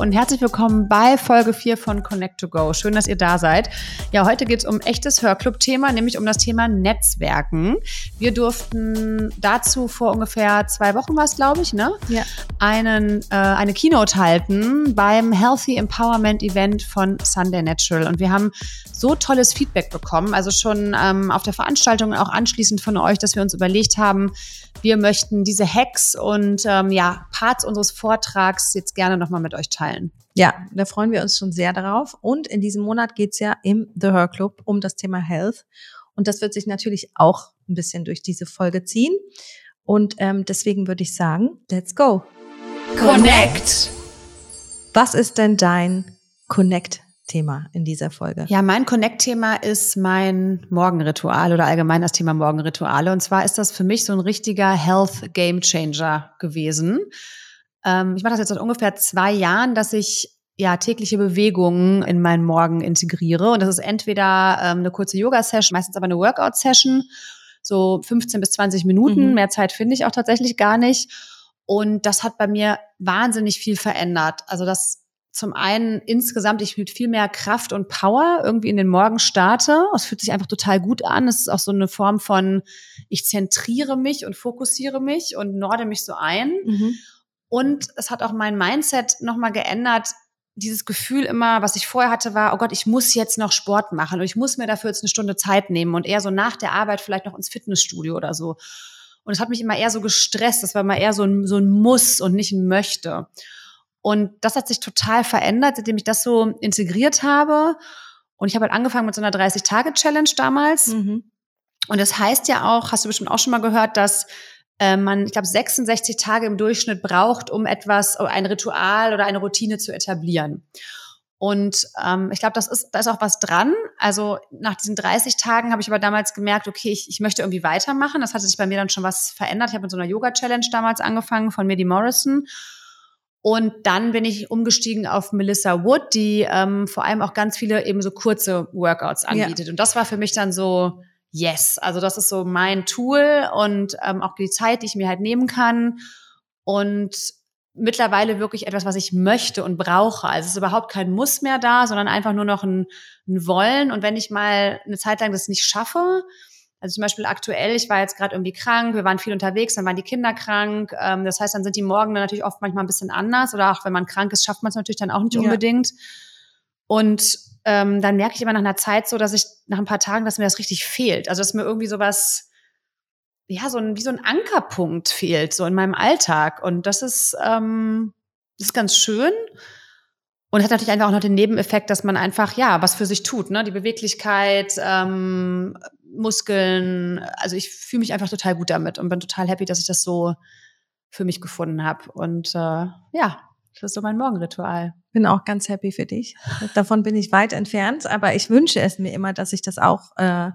und herzlich willkommen bei Folge 4 von Connect to Go. Schön, dass ihr da seid. Ja, heute geht es um echtes Hörclub-Thema, nämlich um das Thema Netzwerken. Wir durften dazu vor ungefähr zwei Wochen was, glaube ich, ne? Ja. Einen, äh, eine Keynote halten beim Healthy Empowerment Event von Sunday Natural. Und wir haben so tolles Feedback bekommen, also schon ähm, auf der Veranstaltung und auch anschließend von euch, dass wir uns überlegt haben, wir möchten diese Hacks und ähm, ja, Parts unseres Vortrags jetzt gerne nochmal mit euch teilen. Ja, da freuen wir uns schon sehr darauf. Und in diesem Monat geht's ja im The Her Club um das Thema Health. Und das wird sich natürlich auch ein bisschen durch diese Folge ziehen. Und ähm, deswegen würde ich sagen, let's go. Connect. Was ist denn dein Connect Thema in dieser Folge? Ja, mein Connect-Thema ist mein Morgenritual oder allgemein das Thema Morgenrituale. Und zwar ist das für mich so ein richtiger Health Game Changer gewesen. Ähm, ich mache das jetzt seit ungefähr zwei Jahren, dass ich ja tägliche Bewegungen in meinen Morgen integriere. Und das ist entweder ähm, eine kurze Yoga-Session, meistens aber eine Workout-Session, so 15 bis 20 Minuten. Mhm. Mehr Zeit finde ich auch tatsächlich gar nicht. Und das hat bei mir wahnsinnig viel verändert. Also das zum einen insgesamt ich mit viel mehr Kraft und Power irgendwie in den Morgen starte. Es fühlt sich einfach total gut an. Es ist auch so eine Form von, ich zentriere mich und fokussiere mich und norde mich so ein. Mhm. Und es hat auch mein Mindset nochmal geändert. Dieses Gefühl immer, was ich vorher hatte, war, oh Gott, ich muss jetzt noch Sport machen und ich muss mir dafür jetzt eine Stunde Zeit nehmen und eher so nach der Arbeit vielleicht noch ins Fitnessstudio oder so. Und es hat mich immer eher so gestresst. Das war immer eher so ein, so ein Muss und nicht ein Möchte. Und das hat sich total verändert, seitdem ich das so integriert habe. Und ich habe halt angefangen mit so einer 30-Tage-Challenge damals. Mhm. Und das heißt ja auch, hast du bestimmt auch schon mal gehört, dass äh, man, ich glaube, 66 Tage im Durchschnitt braucht, um etwas, ein Ritual oder eine Routine zu etablieren. Und ähm, ich glaube, das ist, da ist auch was dran. Also nach diesen 30 Tagen habe ich aber damals gemerkt, okay, ich, ich möchte irgendwie weitermachen. Das hatte sich bei mir dann schon was verändert. Ich habe mit so einer Yoga-Challenge damals angefangen von Medi Morrison. Und dann bin ich umgestiegen auf Melissa Wood, die ähm, vor allem auch ganz viele eben so kurze Workouts anbietet. Ja. Und das war für mich dann so, yes, also das ist so mein Tool und ähm, auch die Zeit, die ich mir halt nehmen kann. Und mittlerweile wirklich etwas, was ich möchte und brauche. Also es ist überhaupt kein Muss mehr da, sondern einfach nur noch ein, ein Wollen. Und wenn ich mal eine Zeit lang das nicht schaffe, also zum Beispiel aktuell, ich war jetzt gerade irgendwie krank, wir waren viel unterwegs, dann waren die Kinder krank. Ähm, das heißt, dann sind die Morgen dann natürlich oft manchmal ein bisschen anders. Oder auch wenn man krank ist, schafft man es natürlich dann auch nicht ja. unbedingt. Und ähm, dann merke ich immer nach einer Zeit so, dass ich nach ein paar Tagen, dass mir das richtig fehlt. Also dass mir irgendwie sowas, ja, so ein, wie so ein Ankerpunkt fehlt, so in meinem Alltag. Und das ist, ähm, das ist ganz schön. Und hat natürlich einfach auch noch den Nebeneffekt, dass man einfach, ja, was für sich tut, ne? Die Beweglichkeit, ähm, Muskeln. Also ich fühle mich einfach total gut damit und bin total happy, dass ich das so für mich gefunden habe. Und äh, ja, das ist so mein Morgenritual. Bin auch ganz happy für dich. Davon bin ich weit entfernt, aber ich wünsche es mir immer, dass ich das auch äh,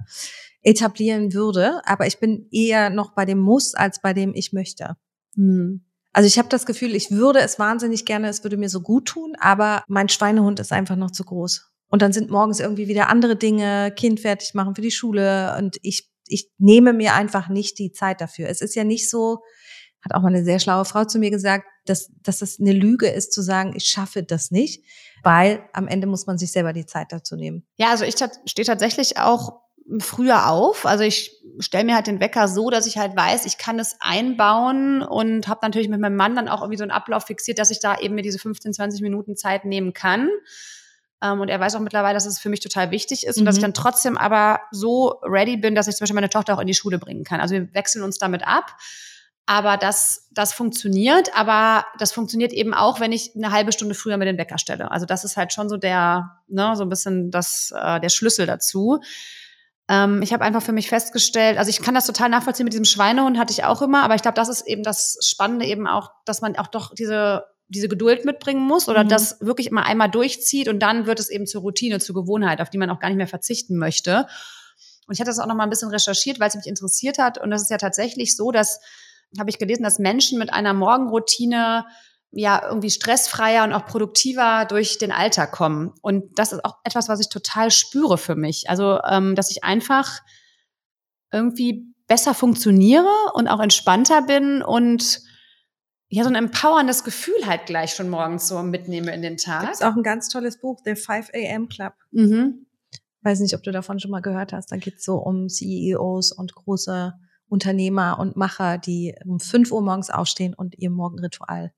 etablieren würde. Aber ich bin eher noch bei dem Muss als bei dem Ich möchte. Hm. Also ich habe das Gefühl, ich würde es wahnsinnig gerne, es würde mir so gut tun, aber mein Schweinehund ist einfach noch zu groß. Und dann sind morgens irgendwie wieder andere Dinge, Kind fertig machen für die Schule und ich, ich nehme mir einfach nicht die Zeit dafür. Es ist ja nicht so, hat auch mal eine sehr schlaue Frau zu mir gesagt, dass, dass es eine Lüge ist zu sagen, ich schaffe das nicht, weil am Ende muss man sich selber die Zeit dazu nehmen. Ja, also ich stehe tatsächlich auch früher auf. Also ich stelle mir halt den Wecker so, dass ich halt weiß, ich kann es einbauen und habe natürlich mit meinem Mann dann auch irgendwie so einen Ablauf fixiert, dass ich da eben mir diese 15, 20 Minuten Zeit nehmen kann. Ähm, und er weiß auch mittlerweile, dass es für mich total wichtig ist mhm. und dass ich mhm. dann trotzdem aber so ready bin, dass ich zum Beispiel meine Tochter auch in die Schule bringen kann. Also wir wechseln uns damit ab. Aber das, das funktioniert, aber das funktioniert eben auch, wenn ich eine halbe Stunde früher mit den Wecker stelle. Also das ist halt schon so der, ne, so ein bisschen das, äh, der Schlüssel dazu. Ähm, ich habe einfach für mich festgestellt, also ich kann das total nachvollziehen mit diesem Schweinehund, hatte ich auch immer, aber ich glaube, das ist eben das Spannende eben auch, dass man auch doch diese diese Geduld mitbringen muss oder mhm. das wirklich immer einmal durchzieht und dann wird es eben zur Routine, zur Gewohnheit, auf die man auch gar nicht mehr verzichten möchte. Und ich hatte das auch noch mal ein bisschen recherchiert, weil es mich interessiert hat. Und das ist ja tatsächlich so, dass, habe ich gelesen, dass Menschen mit einer Morgenroutine ja irgendwie stressfreier und auch produktiver durch den Alltag kommen. Und das ist auch etwas, was ich total spüre für mich. Also, ähm, dass ich einfach irgendwie besser funktioniere und auch entspannter bin und ja, so ein empowerndes Gefühl halt gleich schon morgens so mitnehme in den Tag. Das ist auch ein ganz tolles Buch, der 5 AM Club. Mhm. Weiß nicht, ob du davon schon mal gehört hast. Da geht es so um CEOs und große Unternehmer und Macher, die um 5 Uhr morgens aufstehen und ihr Morgenritual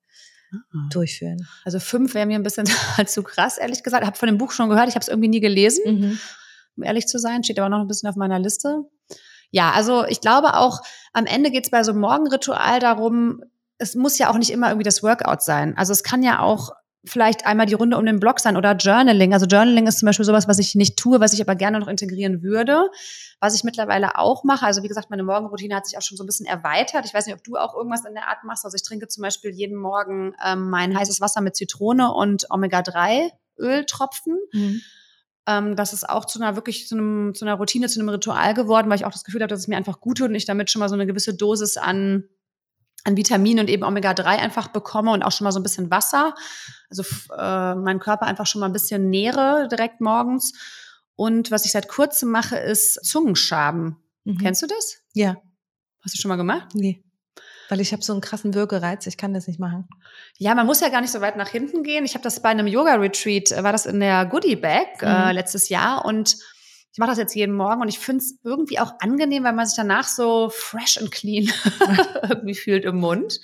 ah. durchführen. Also fünf wäre mir ein bisschen zu krass, ehrlich gesagt. Ich habe von dem Buch schon gehört, ich habe es irgendwie nie gelesen, mhm. um ehrlich zu sein. Steht aber noch ein bisschen auf meiner Liste. Ja, also ich glaube auch, am Ende geht es bei so einem Morgenritual darum, es muss ja auch nicht immer irgendwie das Workout sein. Also es kann ja auch vielleicht einmal die Runde um den Block sein oder Journaling. Also Journaling ist zum Beispiel sowas, was ich nicht tue, was ich aber gerne noch integrieren würde. Was ich mittlerweile auch mache, also wie gesagt, meine Morgenroutine hat sich auch schon so ein bisschen erweitert. Ich weiß nicht, ob du auch irgendwas in der Art machst. Also ich trinke zum Beispiel jeden Morgen ähm, mein heißes Wasser mit Zitrone und Omega-3-Öltropfen. Mhm. Ähm, das ist auch zu einer wirklich zu, einem, zu einer Routine, zu einem Ritual geworden, weil ich auch das Gefühl habe, dass es mir einfach gut tut und ich damit schon mal so eine gewisse Dosis an an Vitaminen und eben Omega-3 einfach bekomme und auch schon mal so ein bisschen Wasser. Also äh, meinen Körper einfach schon mal ein bisschen nähere direkt morgens. Und was ich seit kurzem mache, ist Zungenschaben. Mhm. Kennst du das? Ja. Hast du schon mal gemacht? Nee. Weil ich habe so einen krassen Würgereiz, ich kann das nicht machen. Ja, man muss ja gar nicht so weit nach hinten gehen. Ich habe das bei einem Yoga-Retreat, äh, war das in der Goodie Bag mhm. äh, letztes Jahr und ich mache das jetzt jeden Morgen und ich finde es irgendwie auch angenehm, weil man sich danach so fresh and clean irgendwie fühlt im Mund.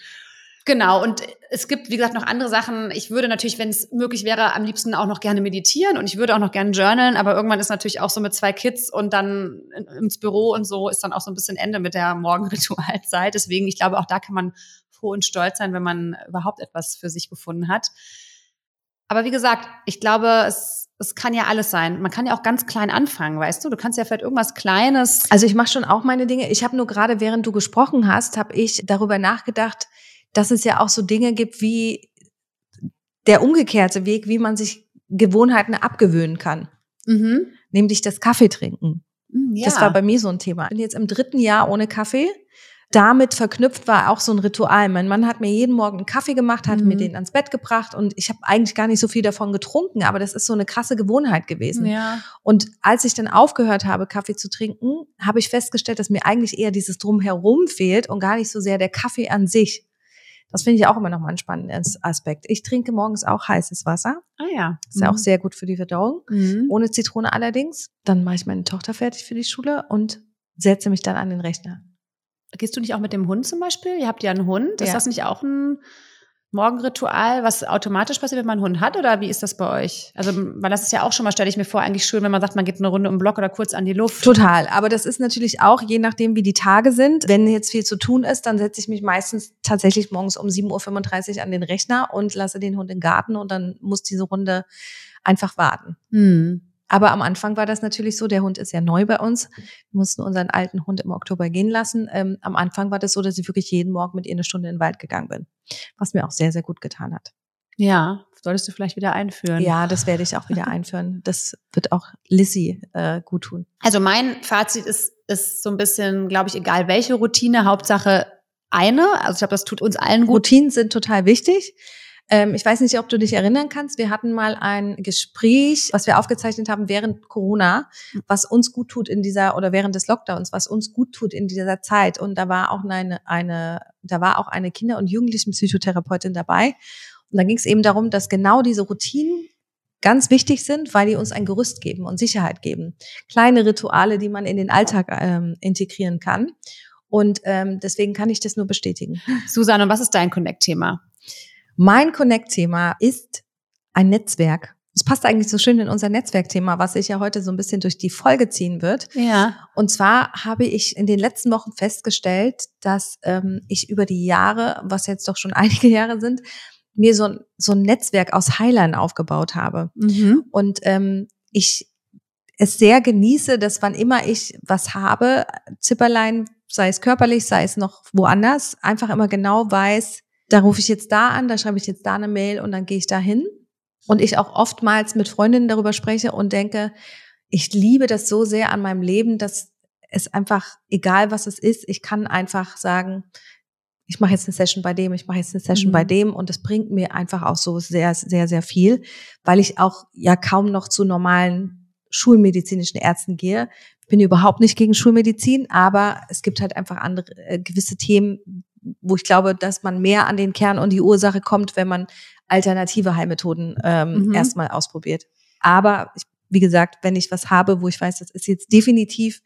Genau, und es gibt, wie gesagt, noch andere Sachen. Ich würde natürlich, wenn es möglich wäre, am liebsten auch noch gerne meditieren und ich würde auch noch gerne journalen, aber irgendwann ist natürlich auch so mit zwei Kids und dann ins Büro und so ist dann auch so ein bisschen Ende mit der Morgenritualzeit. Deswegen, ich glaube, auch da kann man froh und stolz sein, wenn man überhaupt etwas für sich gefunden hat. Aber wie gesagt, ich glaube, es, es kann ja alles sein. Man kann ja auch ganz klein anfangen, weißt du? Du kannst ja vielleicht irgendwas Kleines. Also ich mache schon auch meine Dinge. Ich habe nur gerade, während du gesprochen hast, habe ich darüber nachgedacht, dass es ja auch so Dinge gibt wie der umgekehrte Weg, wie man sich Gewohnheiten abgewöhnen kann. Mhm. Nämlich das Kaffee trinken. Mm, ja. Das war bei mir so ein Thema. Ich bin jetzt im dritten Jahr ohne Kaffee damit verknüpft war auch so ein Ritual. Mein Mann hat mir jeden Morgen einen Kaffee gemacht, hat mhm. mir den ans Bett gebracht und ich habe eigentlich gar nicht so viel davon getrunken, aber das ist so eine krasse Gewohnheit gewesen. Ja. Und als ich dann aufgehört habe, Kaffee zu trinken, habe ich festgestellt, dass mir eigentlich eher dieses Drumherum fehlt und gar nicht so sehr der Kaffee an sich. Das finde ich auch immer noch mal ein spannendes Aspekt. Ich trinke morgens auch heißes Wasser. Ah ja. Ist ja auch mhm. sehr gut für die Verdauung. Mhm. Ohne Zitrone allerdings. Dann mache ich meine Tochter fertig für die Schule und setze mich dann an den Rechner. Gehst du nicht auch mit dem Hund zum Beispiel? Ihr habt ja einen Hund. Ist ja. das nicht auch ein Morgenritual, was automatisch passiert, wenn man einen Hund hat? Oder wie ist das bei euch? Also, weil das ist ja auch schon mal, stelle ich mir vor, eigentlich schön, wenn man sagt, man geht eine Runde um den Block oder kurz an die Luft. Total. Aber das ist natürlich auch, je nachdem, wie die Tage sind. Wenn jetzt viel zu tun ist, dann setze ich mich meistens tatsächlich morgens um 7.35 Uhr an den Rechner und lasse den Hund im Garten und dann muss diese Runde einfach warten. Hm. Aber am Anfang war das natürlich so, der Hund ist ja neu bei uns. Wir mussten unseren alten Hund im Oktober gehen lassen. Ähm, am Anfang war das so, dass ich wirklich jeden Morgen mit ihr eine Stunde in den Wald gegangen bin, was mir auch sehr, sehr gut getan hat. Ja, solltest du vielleicht wieder einführen. Ja, das werde ich auch wieder einführen. Das wird auch Lissy äh, gut tun. Also mein Fazit ist, ist so ein bisschen, glaube ich, egal welche Routine, Hauptsache eine. Also ich glaube, das tut uns allen gut. Routinen sind total wichtig. Ähm, ich weiß nicht, ob du dich erinnern kannst. Wir hatten mal ein Gespräch, was wir aufgezeichnet haben während Corona, was uns gut tut in dieser oder während des Lockdowns, was uns gut tut in dieser Zeit. Und da war auch eine, eine da war auch eine Kinder- und Jugendlichenpsychotherapeutin dabei. Und da ging es eben darum, dass genau diese Routinen ganz wichtig sind, weil die uns ein Gerüst geben und Sicherheit geben. Kleine Rituale, die man in den Alltag ähm, integrieren kann. Und ähm, deswegen kann ich das nur bestätigen. Susanne, was ist dein Connect-Thema? Mein Connect-Thema ist ein Netzwerk. Es passt eigentlich so schön in unser Netzwerkthema, was sich ja heute so ein bisschen durch die Folge ziehen wird. Ja. Und zwar habe ich in den letzten Wochen festgestellt, dass ähm, ich über die Jahre, was jetzt doch schon einige Jahre sind, mir so, so ein Netzwerk aus Heilern aufgebaut habe. Mhm. Und ähm, ich es sehr genieße, dass wann immer ich was habe, Zipperlein, sei es körperlich, sei es noch woanders, einfach immer genau weiß, da rufe ich jetzt da an, da schreibe ich jetzt da eine Mail und dann gehe ich da hin. Und ich auch oftmals mit Freundinnen darüber spreche und denke, ich liebe das so sehr an meinem Leben, dass es einfach, egal was es ist, ich kann einfach sagen, ich mache jetzt eine Session bei dem, ich mache jetzt eine Session mhm. bei dem und es bringt mir einfach auch so sehr, sehr, sehr viel, weil ich auch ja kaum noch zu normalen schulmedizinischen Ärzten gehe. Ich bin überhaupt nicht gegen Schulmedizin, aber es gibt halt einfach andere äh, gewisse Themen, wo ich glaube, dass man mehr an den Kern und die Ursache kommt, wenn man alternative Heilmethoden ähm, mhm. erstmal ausprobiert. Aber ich, wie gesagt, wenn ich was habe, wo ich weiß, das ist jetzt definitiv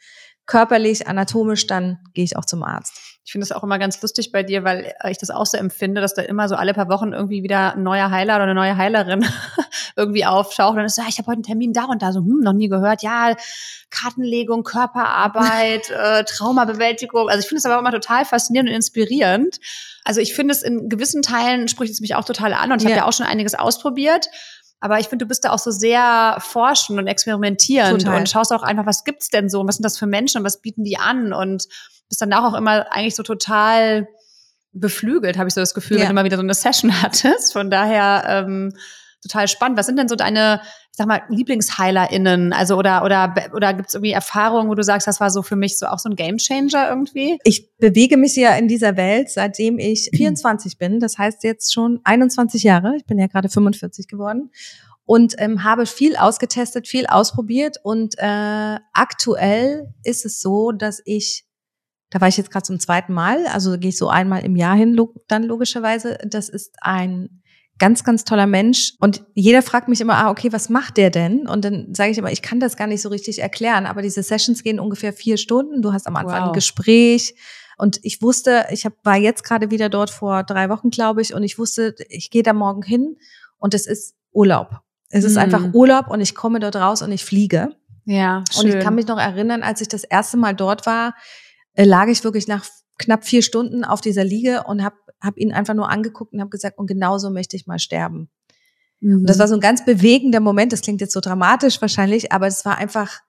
körperlich, anatomisch, dann gehe ich auch zum Arzt. Ich finde das auch immer ganz lustig bei dir, weil ich das auch so empfinde, dass da immer so alle paar Wochen irgendwie wieder ein neuer Heiler oder eine neue Heilerin irgendwie auftaucht und dann ist so, ja, ich habe heute einen Termin da und da, so, hm, noch nie gehört, ja, Kartenlegung, Körperarbeit, äh, Traumabewältigung. Also ich finde es aber immer total faszinierend und inspirierend. Also ich finde es in gewissen Teilen spricht es mich auch total an und ich ja. habe ja auch schon einiges ausprobiert. Aber ich finde, du bist da auch so sehr forschend und experimentierend Total. und schaust auch einfach, was gibt's denn so und was sind das für Menschen und was bieten die an und bist danach auch immer eigentlich so total beflügelt, habe ich so das Gefühl, ja. wenn du mal wieder so eine Session hattest. Von daher ähm, total spannend. Was sind denn so deine, ich sag mal, LieblingsheilerInnen? Also oder oder oder gibt's irgendwie Erfahrungen, wo du sagst, das war so für mich so auch so ein Gamechanger irgendwie? Ich bewege mich ja in dieser Welt, seitdem ich 24 bin. Das heißt jetzt schon 21 Jahre. Ich bin ja gerade 45 geworden und ähm, habe viel ausgetestet, viel ausprobiert und äh, aktuell ist es so, dass ich da war ich jetzt gerade zum zweiten Mal, also gehe ich so einmal im Jahr hin, dann logischerweise. Das ist ein ganz, ganz toller Mensch. Und jeder fragt mich immer, ah, okay, was macht der denn? Und dann sage ich immer, ich kann das gar nicht so richtig erklären, aber diese Sessions gehen ungefähr vier Stunden. Du hast am Anfang wow. ein Gespräch. Und ich wusste, ich hab, war jetzt gerade wieder dort vor drei Wochen, glaube ich, und ich wusste, ich gehe da morgen hin und es ist Urlaub. Es ist mm. einfach Urlaub und ich komme dort raus und ich fliege. Ja. Schön. Und ich kann mich noch erinnern, als ich das erste Mal dort war, lag ich wirklich nach knapp vier Stunden auf dieser Liege und habe hab ihn einfach nur angeguckt und habe gesagt, und genauso möchte ich mal sterben. Mhm. Und das war so ein ganz bewegender Moment. Das klingt jetzt so dramatisch wahrscheinlich, aber es war einfach.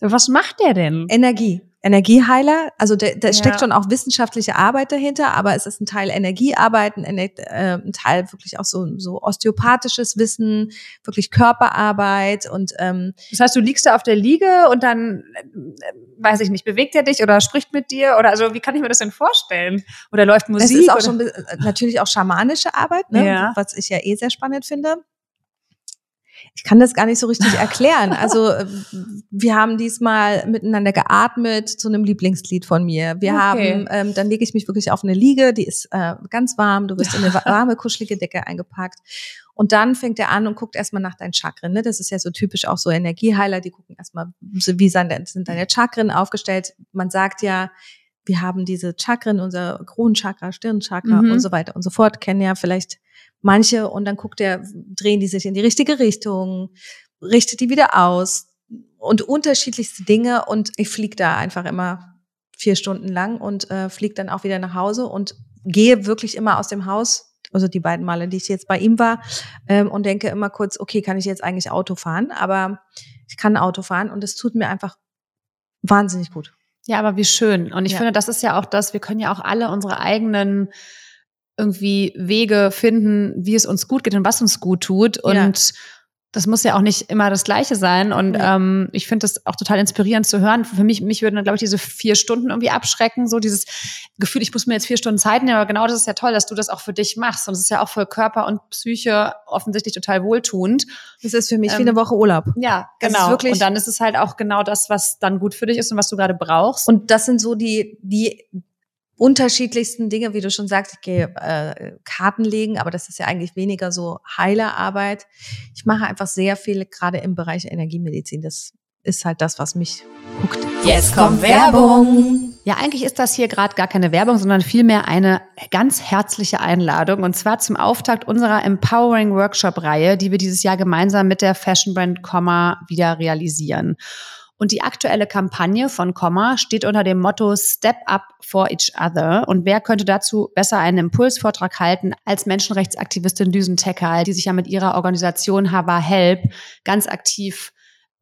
Was macht der denn? Energie. Energieheiler, also da, da ja. steckt schon auch wissenschaftliche Arbeit dahinter, aber es ist ein Teil Energiearbeit, ein, äh, ein Teil wirklich auch so, so osteopathisches Wissen, wirklich Körperarbeit und ähm, das heißt, du liegst da auf der Liege und dann äh, weiß ich nicht, bewegt er dich oder spricht mit dir oder also wie kann ich mir das denn vorstellen? Oder läuft Musik? Es ist auch schon natürlich auch schamanische Arbeit, ne? Ja. was ich ja eh sehr spannend finde ich kann das gar nicht so richtig erklären. Also wir haben diesmal miteinander geatmet zu einem Lieblingslied von mir. Wir okay. haben, ähm, dann lege ich mich wirklich auf eine Liege, die ist äh, ganz warm, du wirst in eine warme, kuschelige Decke eingepackt. Und dann fängt er an und guckt erstmal nach deinen Chakren. Ne? Das ist ja so typisch auch so Energieheiler, die gucken erstmal, wie sind deine Chakren aufgestellt. Man sagt ja, wir haben diese Chakren, unser Kronenchakra, Stirnchakra mhm. und so weiter und so fort, kennen ja vielleicht manche und dann guckt er, drehen die sich in die richtige Richtung, richtet die wieder aus und unterschiedlichste Dinge und ich fliege da einfach immer vier Stunden lang und äh, fliege dann auch wieder nach Hause und gehe wirklich immer aus dem Haus, also die beiden Male, die ich jetzt bei ihm war, ähm, und denke immer kurz, okay, kann ich jetzt eigentlich Auto fahren? Aber ich kann Auto fahren und es tut mir einfach wahnsinnig gut. Ja, aber wie schön. Und ich ja. finde, das ist ja auch das, wir können ja auch alle unsere eigenen irgendwie Wege finden, wie es uns gut geht und was uns gut tut. Und ja. das muss ja auch nicht immer das Gleiche sein. Und ja. ähm, ich finde das auch total inspirierend zu hören. Für mich, mich würden, glaube ich, diese vier Stunden irgendwie abschrecken. So dieses Gefühl, ich muss mir jetzt vier Stunden Zeit nehmen. Aber genau das ist ja toll, dass du das auch für dich machst. Und es ist ja auch für Körper und Psyche offensichtlich total wohltuend. Das ist für mich ähm, wie eine Woche Urlaub. Ja, genau. und dann ist es halt auch genau das, was dann gut für dich ist und was du gerade brauchst. Und das sind so die, die unterschiedlichsten Dinge, wie du schon sagst, ich gehe äh, Karten legen, aber das ist ja eigentlich weniger so Heilerarbeit. Ich mache einfach sehr viel gerade im Bereich Energiemedizin. Das ist halt das, was mich guckt. Jetzt kommt Werbung. Ja, eigentlich ist das hier gerade gar keine Werbung, sondern vielmehr eine ganz herzliche Einladung und zwar zum Auftakt unserer Empowering Workshop Reihe, die wir dieses Jahr gemeinsam mit der Fashion Brand Comma wieder realisieren. Und die aktuelle Kampagne von Komma steht unter dem Motto Step Up for Each Other. Und wer könnte dazu besser einen Impulsvortrag halten als Menschenrechtsaktivistin Düsen Tecker, die sich ja mit ihrer Organisation Hava Help ganz aktiv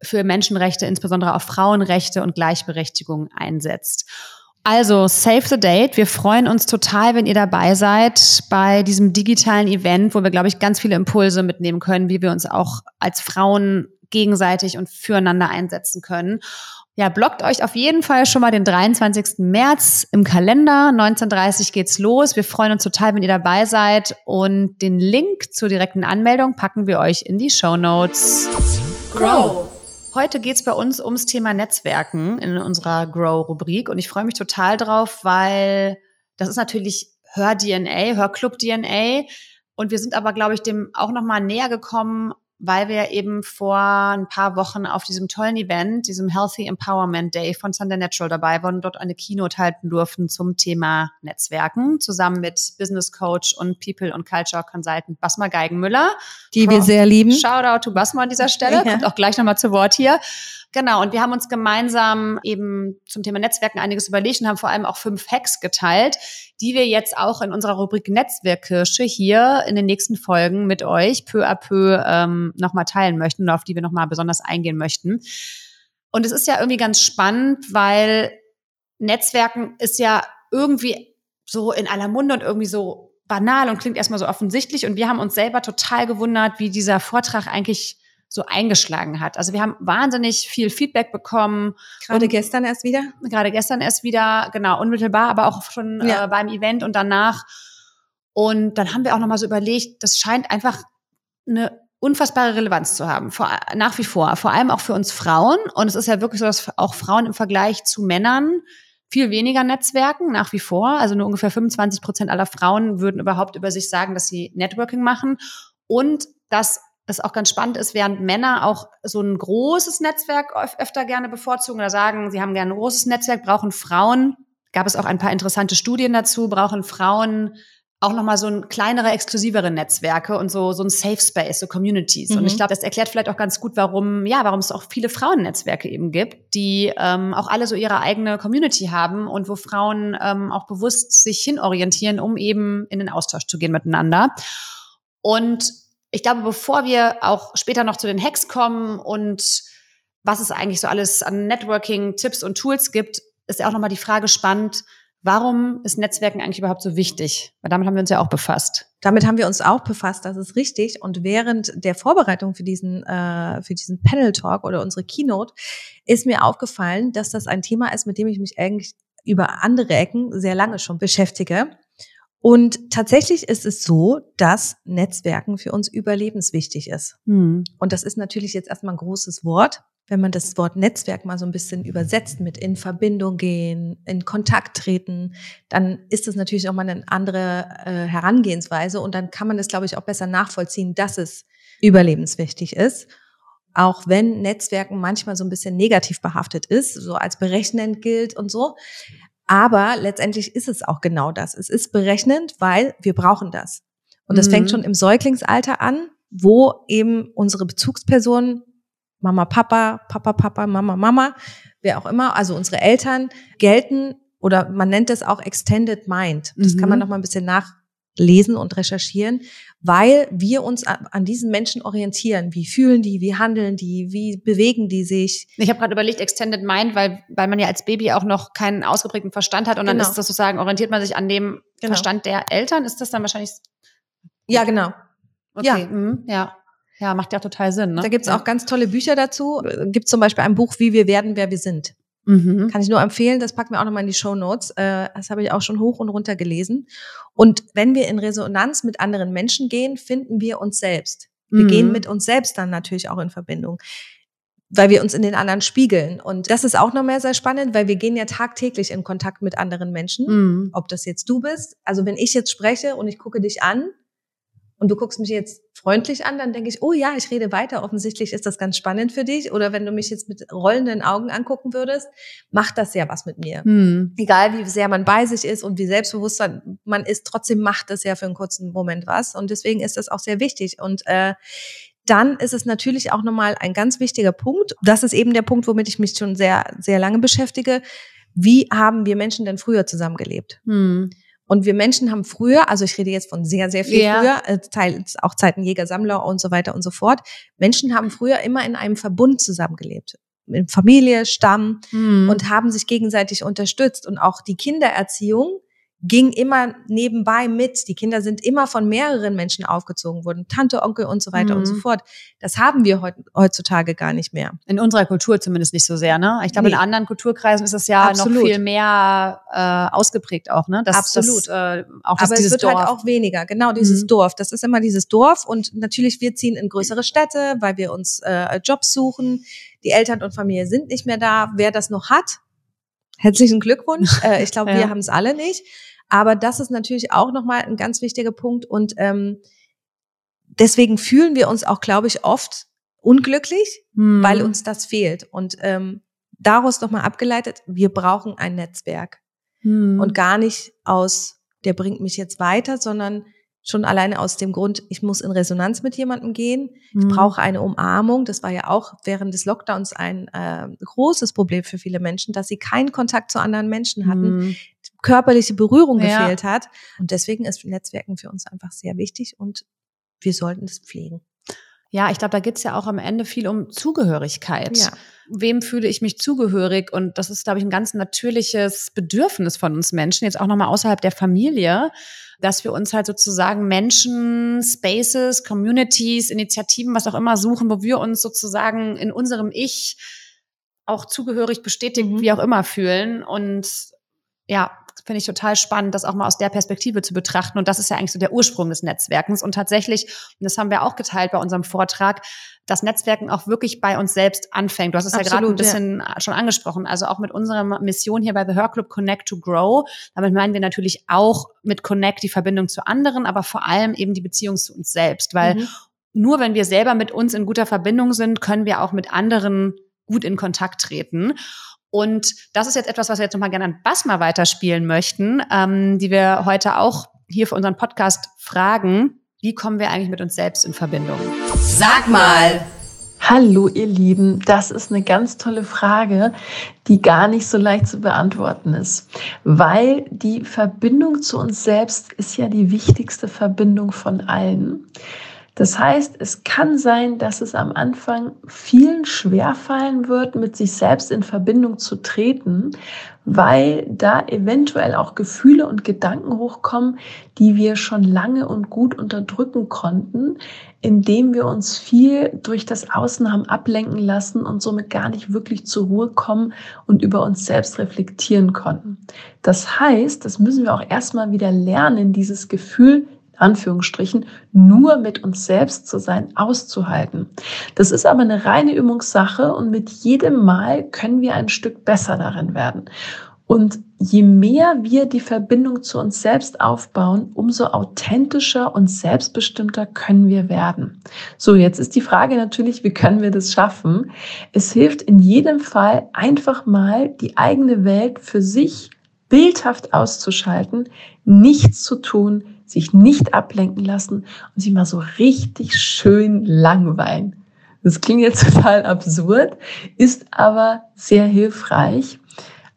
für Menschenrechte, insbesondere auch Frauenrechte und Gleichberechtigung einsetzt. Also, save the date. Wir freuen uns total, wenn ihr dabei seid bei diesem digitalen Event, wo wir, glaube ich, ganz viele Impulse mitnehmen können, wie wir uns auch als Frauen gegenseitig und füreinander einsetzen können. Ja, blockt euch auf jeden Fall schon mal den 23. März im Kalender. 19.30 geht's los. Wir freuen uns total, wenn ihr dabei seid. Und den Link zur direkten Anmeldung packen wir euch in die Show Notes. Grow. Heute geht's bei uns ums Thema Netzwerken in unserer Grow-Rubrik. Und ich freue mich total drauf, weil Das ist natürlich Hör-DNA, Hörclub-DNA. Und wir sind aber, glaube ich, dem auch nochmal näher gekommen, weil wir eben vor ein paar Wochen auf diesem tollen Event, diesem Healthy Empowerment Day von Sunday Natural dabei waren und dort eine Keynote halten durften zum Thema Netzwerken, zusammen mit Business Coach und People und Culture Consultant Basma Geigenmüller. Die wir sehr lieben. Shoutout to Basma an dieser Stelle. Ja. Kommt auch gleich nochmal zu Wort hier. Genau, und wir haben uns gemeinsam eben zum Thema Netzwerken einiges überlegt und haben vor allem auch fünf Hacks geteilt, die wir jetzt auch in unserer Rubrik Netzwerkkirsche hier in den nächsten Folgen mit euch peu à peu ähm, nochmal teilen möchten und auf die wir nochmal besonders eingehen möchten. Und es ist ja irgendwie ganz spannend, weil Netzwerken ist ja irgendwie so in aller Munde und irgendwie so banal und klingt erstmal so offensichtlich. Und wir haben uns selber total gewundert, wie dieser Vortrag eigentlich so eingeschlagen hat. Also wir haben wahnsinnig viel Feedback bekommen. Gerade gestern erst wieder? Gerade gestern erst wieder, genau, unmittelbar, aber auch schon ja. äh, beim Event und danach. Und dann haben wir auch nochmal so überlegt, das scheint einfach eine unfassbare Relevanz zu haben, vor, nach wie vor, vor allem auch für uns Frauen. Und es ist ja wirklich so, dass auch Frauen im Vergleich zu Männern viel weniger Netzwerken nach wie vor. Also nur ungefähr 25 Prozent aller Frauen würden überhaupt über sich sagen, dass sie Networking machen. Und dass es auch ganz spannend ist, während Männer auch so ein großes Netzwerk öfter gerne bevorzugen oder sagen, sie haben gerne ein großes Netzwerk, brauchen Frauen, gab es auch ein paar interessante Studien dazu, brauchen Frauen auch nochmal so ein kleinere, exklusivere Netzwerke und so, so ein Safe Space, so Communities. Mhm. Und ich glaube, das erklärt vielleicht auch ganz gut, warum, ja, warum es auch viele Frauennetzwerke eben gibt, die ähm, auch alle so ihre eigene Community haben und wo Frauen ähm, auch bewusst sich hinorientieren, um eben in den Austausch zu gehen miteinander. Und ich glaube, bevor wir auch später noch zu den Hacks kommen und was es eigentlich so alles an Networking, Tipps und Tools gibt, ist ja auch nochmal die Frage spannend, warum ist Netzwerken eigentlich überhaupt so wichtig? Weil damit haben wir uns ja auch befasst. Damit haben wir uns auch befasst, das ist richtig. Und während der Vorbereitung für diesen, äh, für diesen Panel Talk oder unsere Keynote ist mir aufgefallen, dass das ein Thema ist, mit dem ich mich eigentlich über andere Ecken sehr lange schon beschäftige. Und tatsächlich ist es so, dass Netzwerken für uns überlebenswichtig ist. Mhm. Und das ist natürlich jetzt erstmal ein großes Wort. Wenn man das Wort Netzwerk mal so ein bisschen übersetzt mit in Verbindung gehen, in Kontakt treten, dann ist das natürlich auch mal eine andere äh, Herangehensweise und dann kann man das, glaube ich, auch besser nachvollziehen, dass es überlebenswichtig ist. Auch wenn Netzwerken manchmal so ein bisschen negativ behaftet ist, so als berechnend gilt und so. Aber letztendlich ist es auch genau das. Es ist berechnend, weil wir brauchen das. Und das mhm. fängt schon im Säuglingsalter an, wo eben unsere Bezugspersonen, Mama, Papa, Papa, Papa, Mama, Mama, wer auch immer, also unsere Eltern gelten oder man nennt es auch Extended Mind. Das mhm. kann man mhm. noch mal ein bisschen nachlesen und recherchieren, weil wir uns an diesen Menschen orientieren. Wie fühlen die, wie handeln die, wie bewegen die sich? Ich habe gerade überlegt, Extended Mind, weil, weil man ja als Baby auch noch keinen ausgeprägten Verstand hat und genau. dann ist das sozusagen, orientiert man sich an dem genau. Verstand der Eltern. Ist das dann wahrscheinlich? Ja, genau. Okay. Ja. Mhm. ja. Ja, macht ja total Sinn. Ne? Da gibt's ja. auch ganz tolle Bücher dazu. Gibt zum Beispiel ein Buch, Wie wir werden, wer wir sind. Mhm. Kann ich nur empfehlen, das packen wir auch nochmal in die Show Notes. Äh, das habe ich auch schon hoch und runter gelesen. Und wenn wir in Resonanz mit anderen Menschen gehen, finden wir uns selbst. Wir mhm. gehen mit uns selbst dann natürlich auch in Verbindung weil wir uns in den anderen spiegeln. Und das ist auch noch mehr sehr spannend, weil wir gehen ja tagtäglich in Kontakt mit anderen Menschen. Mhm. Ob das jetzt du bist, also wenn ich jetzt spreche und ich gucke dich an, und du guckst mich jetzt freundlich an, dann denke ich, oh ja, ich rede weiter. Offensichtlich ist das ganz spannend für dich. Oder wenn du mich jetzt mit rollenden Augen angucken würdest, macht das ja was mit mir. Hm. Egal wie sehr man bei sich ist und wie selbstbewusst man ist, trotzdem macht das ja für einen kurzen Moment was. Und deswegen ist das auch sehr wichtig. Und äh, dann ist es natürlich auch nochmal ein ganz wichtiger Punkt. Das ist eben der Punkt, womit ich mich schon sehr, sehr lange beschäftige. Wie haben wir Menschen denn früher zusammengelebt? Hm. Und wir Menschen haben früher, also ich rede jetzt von sehr, sehr viel ja. früher, äh, auch Zeiten Jäger, Sammler und so weiter und so fort. Menschen haben früher immer in einem Verbund zusammengelebt. In Familie, Stamm mhm. und haben sich gegenseitig unterstützt. Und auch die Kindererziehung ging immer nebenbei mit. Die Kinder sind immer von mehreren Menschen aufgezogen worden, Tante, Onkel und so weiter mhm. und so mhm. fort. Das haben wir heutzutage gar nicht mehr. In unserer Kultur zumindest nicht so sehr, ne? Ich glaube, nee. in anderen Kulturkreisen ist es ja Absolut. noch viel mehr äh, ausgeprägt auch, ne? Das, Absolut. Das, äh, auch das, Aber es wird halt Dorf. halt auch weniger. Genau, dieses mhm. Dorf. Das ist immer dieses Dorf und natürlich wir ziehen in größere Städte, weil wir uns äh, Jobs suchen. Die Eltern und Familie sind nicht mehr da. Wer das noch hat, herzlichen Glückwunsch. Äh, ich glaube, ja. wir haben es alle nicht. Aber das ist natürlich auch nochmal ein ganz wichtiger Punkt und ähm, deswegen fühlen wir uns auch, glaube ich, oft unglücklich, hm. weil uns das fehlt. Und ähm, daraus nochmal abgeleitet, wir brauchen ein Netzwerk. Hm. Und gar nicht aus, der bringt mich jetzt weiter, sondern schon alleine aus dem Grund, ich muss in Resonanz mit jemandem gehen. Ich hm. brauche eine Umarmung. Das war ja auch während des Lockdowns ein äh, großes Problem für viele Menschen, dass sie keinen Kontakt zu anderen Menschen hatten, hm. Körperliche Berührung ja. gefehlt hat. Und deswegen ist Netzwerken für uns einfach sehr wichtig und wir sollten es pflegen. Ja, ich glaube, da geht's ja auch am Ende viel um Zugehörigkeit. Ja. Wem fühle ich mich zugehörig? Und das ist, glaube ich, ein ganz natürliches Bedürfnis von uns Menschen, jetzt auch nochmal außerhalb der Familie, dass wir uns halt sozusagen Menschen, Spaces, Communities, Initiativen, was auch immer suchen, wo wir uns sozusagen in unserem Ich auch zugehörig bestätigt, mhm. wie auch immer fühlen. Und ja, finde ich total spannend, das auch mal aus der Perspektive zu betrachten. Und das ist ja eigentlich so der Ursprung des Netzwerkens. Und tatsächlich, und das haben wir auch geteilt bei unserem Vortrag, dass Netzwerken auch wirklich bei uns selbst anfängt. Du hast es Absolut, ja gerade ein bisschen ja. schon angesprochen. Also auch mit unserer Mission hier bei The Her Club Connect to Grow. Damit meinen wir natürlich auch mit Connect die Verbindung zu anderen, aber vor allem eben die Beziehung zu uns selbst. Weil mhm. nur wenn wir selber mit uns in guter Verbindung sind, können wir auch mit anderen gut in Kontakt treten. Und das ist jetzt etwas, was wir jetzt nochmal gerne an Basma weiterspielen möchten, ähm, die wir heute auch hier für unseren Podcast fragen. Wie kommen wir eigentlich mit uns selbst in Verbindung? Sag mal! Hallo ihr Lieben, das ist eine ganz tolle Frage, die gar nicht so leicht zu beantworten ist, weil die Verbindung zu uns selbst ist ja die wichtigste Verbindung von allen. Das heißt, es kann sein, dass es am Anfang vielen schwerfallen wird, mit sich selbst in Verbindung zu treten, weil da eventuell auch Gefühle und Gedanken hochkommen, die wir schon lange und gut unterdrücken konnten, indem wir uns viel durch das Außen haben ablenken lassen und somit gar nicht wirklich zur Ruhe kommen und über uns selbst reflektieren konnten. Das heißt, das müssen wir auch erstmal wieder lernen, dieses Gefühl Anführungsstrichen, nur mit uns selbst zu sein, auszuhalten. Das ist aber eine reine Übungssache und mit jedem Mal können wir ein Stück besser darin werden. Und je mehr wir die Verbindung zu uns selbst aufbauen, umso authentischer und selbstbestimmter können wir werden. So, jetzt ist die Frage natürlich, wie können wir das schaffen? Es hilft in jedem Fall einfach mal die eigene Welt für sich bildhaft auszuschalten, nichts zu tun, sich nicht ablenken lassen und sich mal so richtig schön langweilen. Das klingt jetzt total absurd, ist aber sehr hilfreich,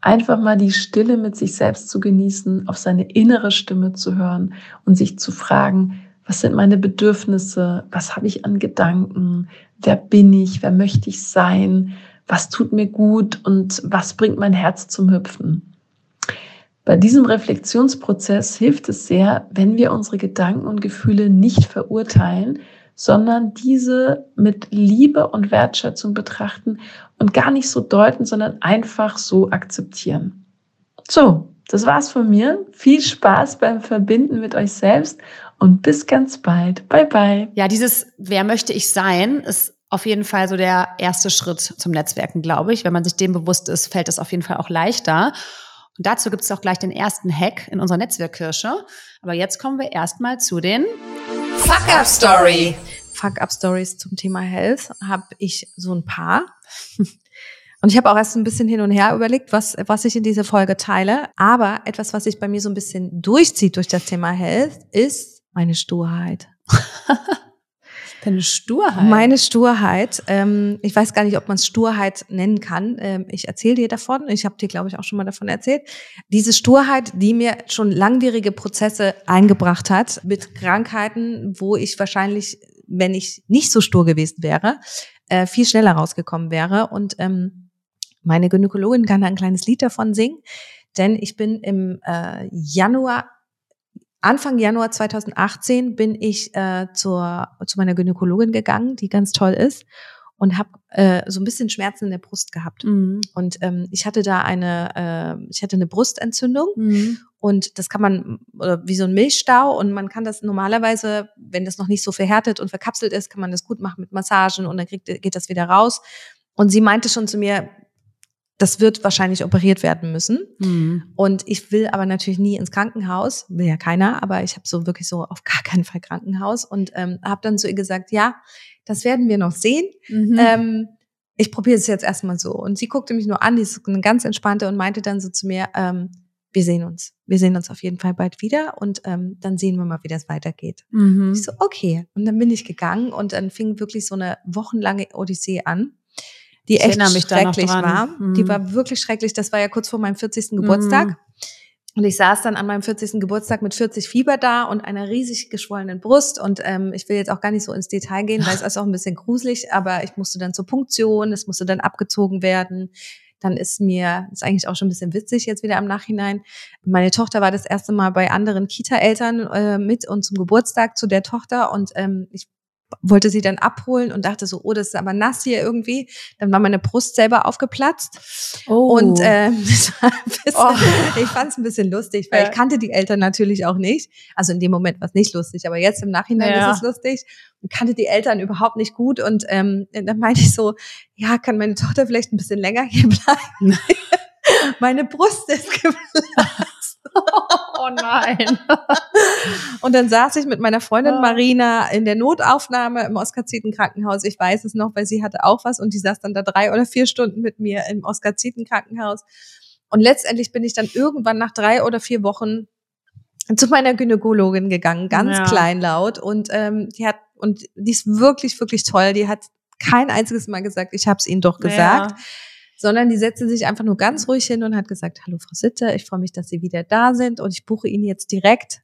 einfach mal die Stille mit sich selbst zu genießen, auf seine innere Stimme zu hören und sich zu fragen, was sind meine Bedürfnisse, was habe ich an Gedanken, wer bin ich, wer möchte ich sein, was tut mir gut? Und was bringt mein Herz zum Hüpfen. Bei diesem Reflexionsprozess hilft es sehr, wenn wir unsere Gedanken und Gefühle nicht verurteilen, sondern diese mit Liebe und Wertschätzung betrachten und gar nicht so deuten, sondern einfach so akzeptieren. So, das war's von mir. Viel Spaß beim Verbinden mit euch selbst und bis ganz bald. Bye bye. Ja, dieses Wer möchte ich sein ist auf jeden Fall so der erste Schritt zum Netzwerken, glaube ich. Wenn man sich dem bewusst ist, fällt es auf jeden Fall auch leichter. Und dazu gibt es auch gleich den ersten Hack in unserer Netzwerkkirsche. Aber jetzt kommen wir erstmal zu den Fuck-Up-Story. Fuck-Up-Stories zum Thema Health habe ich so ein paar. Und ich habe auch erst ein bisschen hin und her überlegt, was, was ich in dieser Folge teile. Aber etwas, was sich bei mir so ein bisschen durchzieht durch das Thema Health, ist meine Sturheit. Deine Sturheit? Meine Sturheit. Ähm, ich weiß gar nicht, ob man es Sturheit nennen kann. Ähm, ich erzähle dir davon. Ich habe dir, glaube ich, auch schon mal davon erzählt. Diese Sturheit, die mir schon langwierige Prozesse eingebracht hat mit Krankheiten, wo ich wahrscheinlich, wenn ich nicht so stur gewesen wäre, äh, viel schneller rausgekommen wäre. Und ähm, meine Gynäkologin kann da ein kleines Lied davon singen. Denn ich bin im äh, Januar Anfang Januar 2018 bin ich äh, zur, zu meiner Gynäkologin gegangen, die ganz toll ist, und habe äh, so ein bisschen Schmerzen in der Brust gehabt. Mhm. Und ähm, ich hatte da eine, äh, ich hatte eine Brustentzündung mhm. und das kann man oder wie so ein Milchstau und man kann das normalerweise, wenn das noch nicht so verhärtet und verkapselt ist, kann man das gut machen mit Massagen und dann kriegt, geht das wieder raus. Und sie meinte schon zu mir, das wird wahrscheinlich operiert werden müssen. Mhm. Und ich will aber natürlich nie ins Krankenhaus, will ja keiner, aber ich habe so wirklich so auf gar keinen Fall Krankenhaus und ähm, habe dann zu ihr gesagt, ja, das werden wir noch sehen. Mhm. Ähm, ich probiere es jetzt erstmal so. Und sie guckte mich nur an, die ist eine ganz entspannte und meinte dann so zu mir, ähm, wir sehen uns. Wir sehen uns auf jeden Fall bald wieder und ähm, dann sehen wir mal, wie das weitergeht. Mhm. Ich so, okay. Und dann bin ich gegangen und dann fing wirklich so eine wochenlange Odyssee an, die Ich echt schrecklich war. Mhm. Die war wirklich schrecklich. Das war ja kurz vor meinem 40. Geburtstag. Mhm. Und ich saß dann an meinem 40. Geburtstag mit 40 Fieber da und einer riesig geschwollenen Brust. Und ähm, ich will jetzt auch gar nicht so ins Detail gehen, weil es ist auch ein bisschen gruselig, aber ich musste dann zur Punktion, es musste dann abgezogen werden. Dann ist mir, ist eigentlich auch schon ein bisschen witzig jetzt wieder im Nachhinein. Meine Tochter war das erste Mal bei anderen Kita-Eltern äh, mit und zum Geburtstag zu der Tochter und ähm, ich wollte sie dann abholen und dachte so, oh, das ist aber nass hier irgendwie. Dann war meine Brust selber aufgeplatzt. Oh. Und ähm, bisschen, Oh. ich fand es ein bisschen lustig, weil Ja. ich kannte die Eltern natürlich auch nicht. Also in dem Moment war es nicht lustig, aber jetzt im Nachhinein Ja. ist es lustig. Und kannte die Eltern überhaupt nicht gut. Und ähm, dann meinte ich so, ja, kann meine Tochter vielleicht ein bisschen länger hier bleiben? meine Brust ist geplatzt. Oh nein. Und dann saß ich mit meiner Freundin Ja. Marina in der Notaufnahme im Oskar-Zieten Krankenhaus. Ich weiß es noch, weil sie hatte auch was und die saß dann da drei oder vier Stunden mit mir im Oskar-Zieten Krankenhaus. Und letztendlich bin ich dann irgendwann nach drei oder vier Wochen zu meiner Gynäkologin gegangen, ganz Ja. kleinlaut und ähm, die hat und die ist wirklich wirklich toll. Die hat kein einziges Mal gesagt, ich habe es ihnen doch gesagt, sondern die setzte sich einfach nur ganz ruhig hin und hat gesagt, hallo Frau Sitte, ich freue mich, dass Sie wieder da sind und ich buche Ihnen jetzt direkt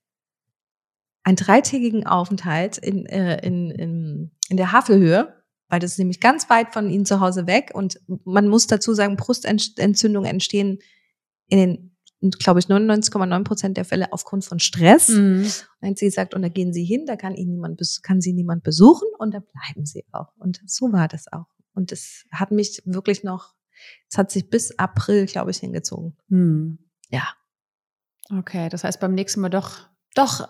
einen dreitägigen Aufenthalt in, äh, in, in, in der Havelhöhe, weil das ist nämlich ganz weit von Ihnen zu Hause weg und man muss dazu sagen, Brustentzündungen entstehen in den, glaube ich, 99,9 Prozent der Fälle aufgrund von Stress. Mhm. Und dann hat sie gesagt, und da gehen Sie hin, da kann Ihnen niemand, kann Sie niemand besuchen und da bleiben Sie auch. Und so war das auch. Und es hat mich wirklich noch, es hat sich bis April, glaube ich, hingezogen. Hm. Ja. Okay, das heißt beim nächsten Mal doch, doch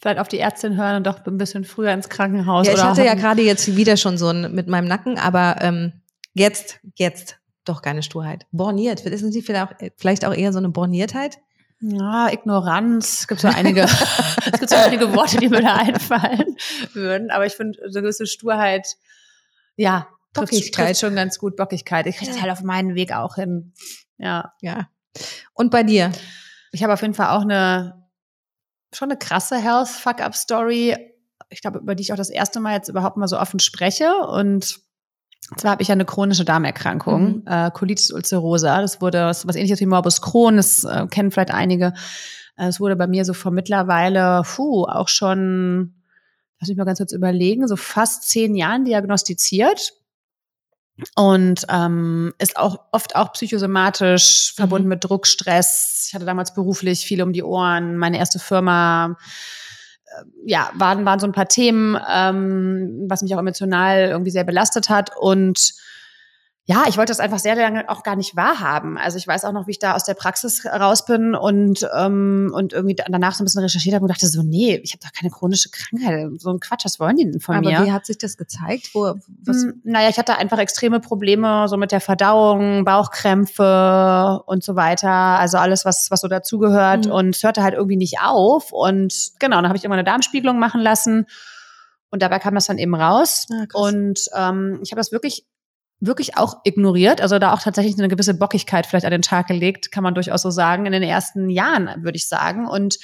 vielleicht auf die Ärztin hören und doch ein bisschen früher ins Krankenhaus. Ja, ich hatte ja gerade jetzt wieder schon so ein mit meinem Nacken, aber ähm, jetzt, jetzt doch keine Sturheit. Borniert, Sie vielleicht auch, vielleicht auch eher so eine Borniertheit? Ja, Ignoranz. Es gibt so einige, es gibt so einige Worte, die mir da einfallen würden. Aber ich finde, so eine gewisse Sturheit, ja, Bockigkeit. schon ganz gut. Bockigkeit. Ich kriege das halt auf meinen Weg auch hin. Ja. Ja. Und bei dir? Ich habe auf jeden Fall auch eine, schon eine krasse Health-Fuck-Up-Story. Ich glaube, über die ich auch das erste Mal jetzt überhaupt mal so offen spreche. Und zwar habe ich ja eine chronische Darmerkrankung, Mhm. äh, Colitis ulcerosa. Das wurde was, was ähnliches wie Morbus Crohn. Das äh, kennen vielleicht einige. Äh, Es wurde bei mir so vor mittlerweile, puh, auch schon, lass mich mal ganz kurz überlegen, so fast zehn Jahren diagnostiziert. Und ähm, ist auch oft auch psychosomatisch, verbunden mit Druck, Stress. Ich hatte damals beruflich viel um die Ohren. Meine erste Firma, äh, ja, waren, waren so ein paar Themen, ähm, was mich auch emotional irgendwie sehr belastet hat. Und ja, ich wollte das einfach sehr lange auch gar nicht wahrhaben. Also ich weiß auch noch, wie ich da aus der Praxis raus bin und, ähm, und irgendwie danach so ein bisschen recherchiert habe und dachte so, nee, ich habe doch keine chronische Krankheit. So ein Quatsch, was wollen die denn von Aber mir? wie hat sich das gezeigt? Wo, was, Hm, Naja, ich hatte einfach extreme Probleme so mit der Verdauung, Bauchkrämpfe und so weiter. Also alles, was, was so dazugehört. Mhm. Und es hörte halt irgendwie nicht auf. Und genau, dann habe ich immer eine Darmspiegelung machen lassen. Und dabei kam das dann eben raus. Ah, und ähm, ich habe das wirklich wirklich auch ignoriert, also da auch tatsächlich eine gewisse Bockigkeit vielleicht an den Tag gelegt, kann man durchaus so sagen, in den ersten Jahren, würde ich sagen. Und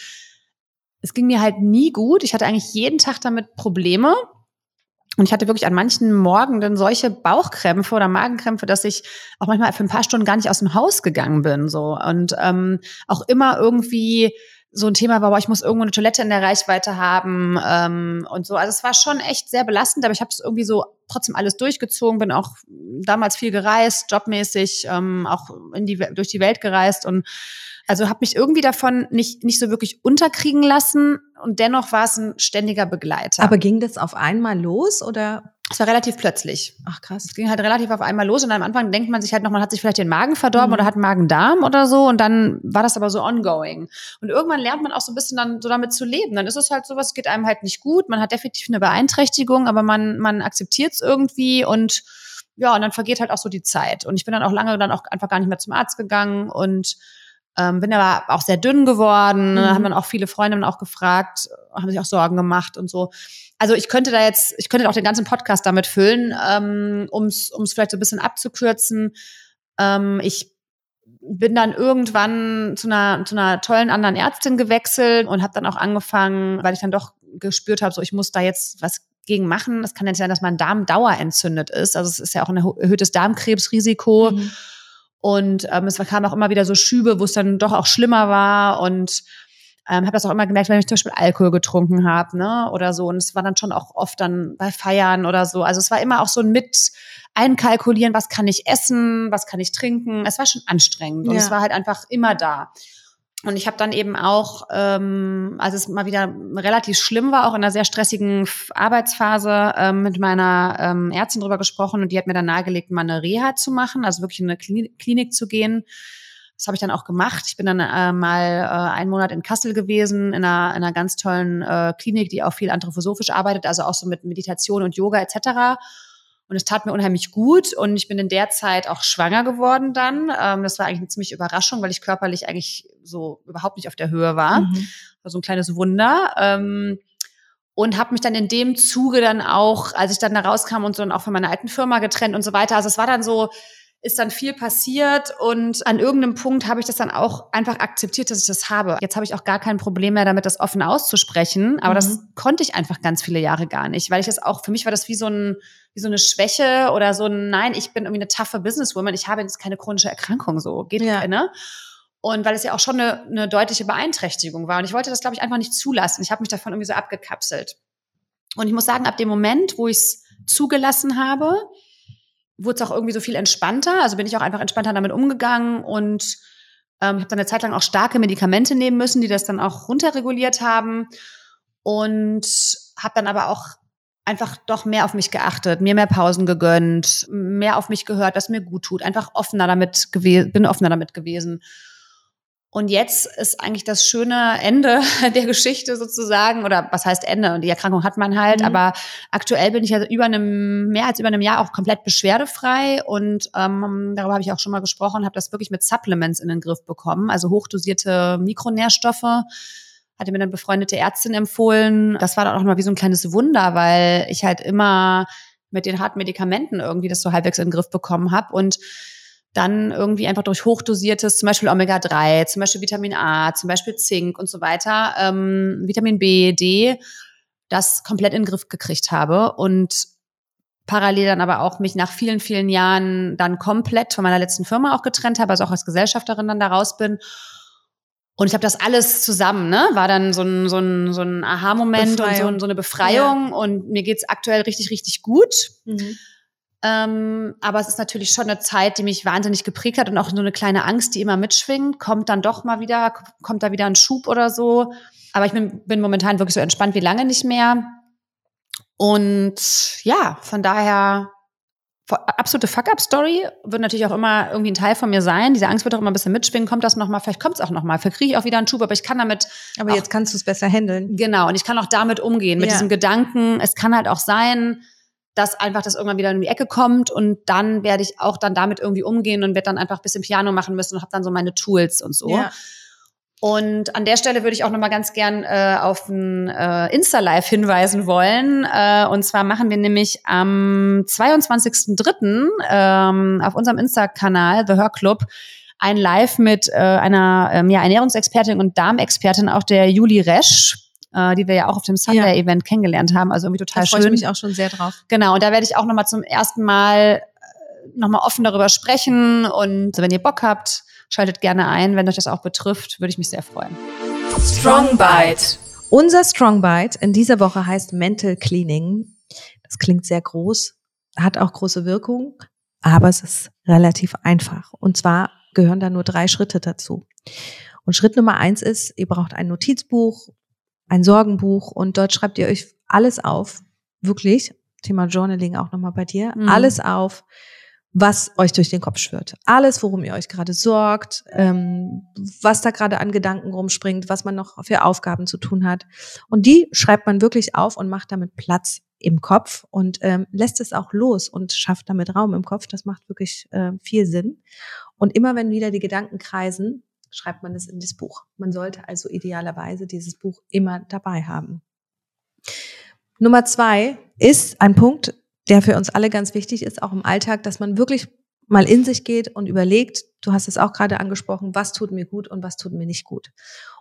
es ging mir halt nie gut. Ich hatte eigentlich jeden Tag damit Probleme. Und ich hatte wirklich an manchen Morgen dann solche Bauchkrämpfe oder Magenkrämpfe, dass ich auch manchmal für ein paar Stunden gar nicht aus dem Haus gegangen bin. So. Und ähm, auch immer irgendwie so ein Thema war, boah, ich muss irgendwo eine Toilette in der Reichweite haben ähm, und so. Also es war schon echt sehr belastend, aber ich habe es irgendwie so trotzdem alles durchgezogen, bin auch damals viel gereist, jobmäßig, ähm, auch in die, durch die Welt gereist und also habe mich irgendwie davon nicht, nicht so wirklich unterkriegen lassen und dennoch war es ein ständiger Begleiter. aber ging das auf einmal los oder? Es war relativ plötzlich. Ach krass. Es ging halt relativ auf einmal los und am Anfang denkt man sich halt noch, man hat sich vielleicht den Magen verdorben Mhm. oder hat Magen-Darm oder so und dann war das aber so ongoing. Und irgendwann lernt man auch so ein bisschen dann so damit zu leben. Dann ist es halt sowas, geht einem halt nicht gut, man hat definitiv eine Beeinträchtigung, aber man, man akzeptiert es irgendwie und ja, und dann vergeht halt auch so die Zeit. Und ich bin dann auch lange dann auch einfach gar nicht mehr zum Arzt gegangen und ähm, bin aber auch sehr dünn geworden. Mhm. Haben dann auch viele Freundinnen auch gefragt, haben sich auch Sorgen gemacht und so. Also ich könnte da jetzt, ich könnte auch den ganzen Podcast damit füllen, ähm, um es vielleicht so ein bisschen abzukürzen. Ähm, ich bin dann irgendwann zu einer, zu einer tollen anderen Ärztin gewechselt und habe dann auch angefangen, weil ich dann doch gespürt habe, so ich muss da jetzt was gegen machen. Es kann ja nicht sein, dass mein Darm dauerentzündet ist. Also es ist ja auch ein erhöhtes Darmkrebsrisiko. Mhm. Und ähm, es kamen auch immer wieder so Schübe, wo es dann doch auch schlimmer war. Und ähm, habe das auch immer gemerkt, wenn ich zum Beispiel Alkohol getrunken habe, ne, oder so. Und es war dann schon auch oft dann bei Feiern oder so. Also es war immer auch so ein mit einkalkulieren, was kann ich essen, was kann ich trinken. Es war schon anstrengend und ja. es war halt einfach immer da. Und ich habe dann eben auch, ähm, als es mal wieder relativ schlimm war, auch in einer sehr stressigen Arbeitsphase, ähm, mit meiner ähm, Ärztin drüber gesprochen und die hat mir dann nahegelegt, mal eine Reha zu machen, also wirklich in eine Klinik zu gehen. Das habe ich dann auch gemacht. Ich bin dann äh, mal äh, einen Monat in Kassel gewesen, in einer, in einer ganz tollen äh, Klinik, die auch viel anthroposophisch arbeitet, also auch so mit Meditation und Yoga etc. Und es tat mir unheimlich gut. Und ich bin in der Zeit auch schwanger geworden dann. Ähm, das war eigentlich eine ziemliche Überraschung, weil ich körperlich eigentlich so überhaupt nicht auf der Höhe war. Mhm. War so ein kleines Wunder. Ähm, und habe mich dann in dem Zuge dann auch, als ich dann da rauskam und so dann auch von meiner alten Firma getrennt und so weiter. Also es war dann so, ist dann viel passiert und an irgendeinem Punkt habe ich das dann auch einfach akzeptiert, dass ich das habe. Jetzt habe ich auch gar kein Problem mehr damit, das offen auszusprechen, aber mhm. das konnte ich einfach ganz viele Jahre gar nicht, weil ich das auch, für mich war das wie so ein, wie so eine Schwäche oder so ein, nein, ich bin irgendwie eine taffe Businesswoman, ich habe jetzt keine chronische Erkrankung, so geht ja. keine. Und weil es ja auch schon eine, eine deutliche Beeinträchtigung war. Und ich wollte das, glaube ich, einfach nicht zulassen. Ich habe mich davon irgendwie so abgekapselt. Und ich muss sagen, ab dem Moment, wo ich es zugelassen habe, wurde es auch irgendwie so viel entspannter. Also bin ich auch einfach entspannter damit umgegangen und ähm, habe dann eine Zeit lang auch starke Medikamente nehmen müssen, die das dann auch runterreguliert haben und habe dann aber auch einfach doch mehr auf mich geachtet, mir mehr Pausen gegönnt, mehr auf mich gehört, was mir gut tut, einfach offener damit gewesen, bin offener damit gewesen. Und jetzt ist eigentlich das schöne Ende der Geschichte sozusagen, oder was heißt Ende? Und die Erkrankung hat man halt, mhm. aber aktuell bin ich ja über einem, mehr als über einem Jahr auch komplett beschwerdefrei und ähm, darüber habe ich auch schon mal gesprochen, habe das wirklich mit Supplements in den Griff bekommen, also hochdosierte Mikronährstoffe. Hatte mir eine befreundete Ärztin empfohlen. Das war dann auch mal wie so ein kleines Wunder, weil ich halt immer mit den harten Medikamenten irgendwie das so halbwegs in den Griff bekommen habe und dann irgendwie einfach durch hochdosiertes, zum Beispiel Omega-3, zum Beispiel Vitamin A, zum Beispiel Zink und so weiter, ähm, Vitamin B, D, das komplett in den Griff gekriegt habe und parallel dann aber auch mich nach vielen, vielen Jahren dann komplett von meiner letzten Firma auch getrennt habe, also auch als Gesellschafterin dann da raus bin. Und ich habe das alles zusammen, ne? War dann so ein, so ein, so ein Aha-Moment und so, so, eine Befreiung. Ja. Und mir geht's aktuell richtig, richtig gut. Mhm. Ähm, aber es ist natürlich schon eine Zeit, die mich wahnsinnig geprägt hat und auch so eine kleine Angst, die immer mitschwingt. Kommt dann doch mal wieder, kommt da wieder ein Schub oder so. Aber ich bin, bin momentan wirklich so entspannt wie lange nicht mehr. Und ja, von daher absolute Fuck-up-Story wird natürlich auch immer irgendwie ein Teil von mir sein. Diese Angst wird auch immer ein bisschen mitschwingen. Kommt das nochmal? Vielleicht kommt es auch nochmal. Vielleicht kriege ich auch wieder einen Schub, aber ich kann damit. Aber auch, jetzt kannst du es besser handeln. Genau. Und ich kann auch damit umgehen, mit ja. diesem Gedanken. Es kann halt auch sein, dass einfach das irgendwann wieder in die Ecke kommt und dann werde ich auch dann damit irgendwie umgehen und werde dann einfach ein bisschen Piano machen müssen und habe dann so meine Tools und so. Ja. Und an der Stelle würde ich auch noch mal ganz gern äh, auf ein äh, Insta-Live hinweisen wollen. Äh, und zwar machen wir nämlich am 22.03. Ähm, auf unserem Insta-Kanal The Her Club ein Live mit äh, einer ähm, ja, Ernährungsexpertin und Darmexpertin, auch der Juli Resch äh, die wir ja auch auf dem Sunday-Event ja. kennengelernt haben. Also irgendwie total da schön. Da freue ich mich auch schon sehr drauf. Genau, und da werde ich auch nochmal zum ersten Mal äh, nochmal offen darüber sprechen. Und wenn ihr Bock habt, schaltet gerne ein. Wenn euch das auch betrifft, würde ich mich sehr freuen. Strong Bite. Unser Strong Bite in dieser Woche heißt Mental Cleaning. Das klingt sehr groß, hat auch große Wirkung, aber es ist relativ einfach. Und zwar gehören da nur drei Schritte dazu. Und Schritt Nummer eins ist, ihr braucht ein Notizbuch ein Sorgenbuch und dort schreibt ihr euch alles auf, wirklich, Thema Journaling auch nochmal bei dir, mhm. alles auf, was euch durch den Kopf schwirrt. Alles, worum ihr euch gerade sorgt, ähm, was da gerade an Gedanken rumspringt, was man noch für Aufgaben zu tun hat. Und die schreibt man wirklich auf und macht damit Platz im Kopf und ähm, lässt es auch los und schafft damit Raum im Kopf. Das macht wirklich äh, viel Sinn. Und immer wenn wieder die Gedanken kreisen, schreibt man es in das Buch. Man sollte also idealerweise dieses Buch immer dabei haben. Nummer zwei ist ein Punkt, der für uns alle ganz wichtig ist, auch im Alltag, dass man wirklich mal in sich geht und überlegt, du hast es auch gerade angesprochen, was tut mir gut und was tut mir nicht gut.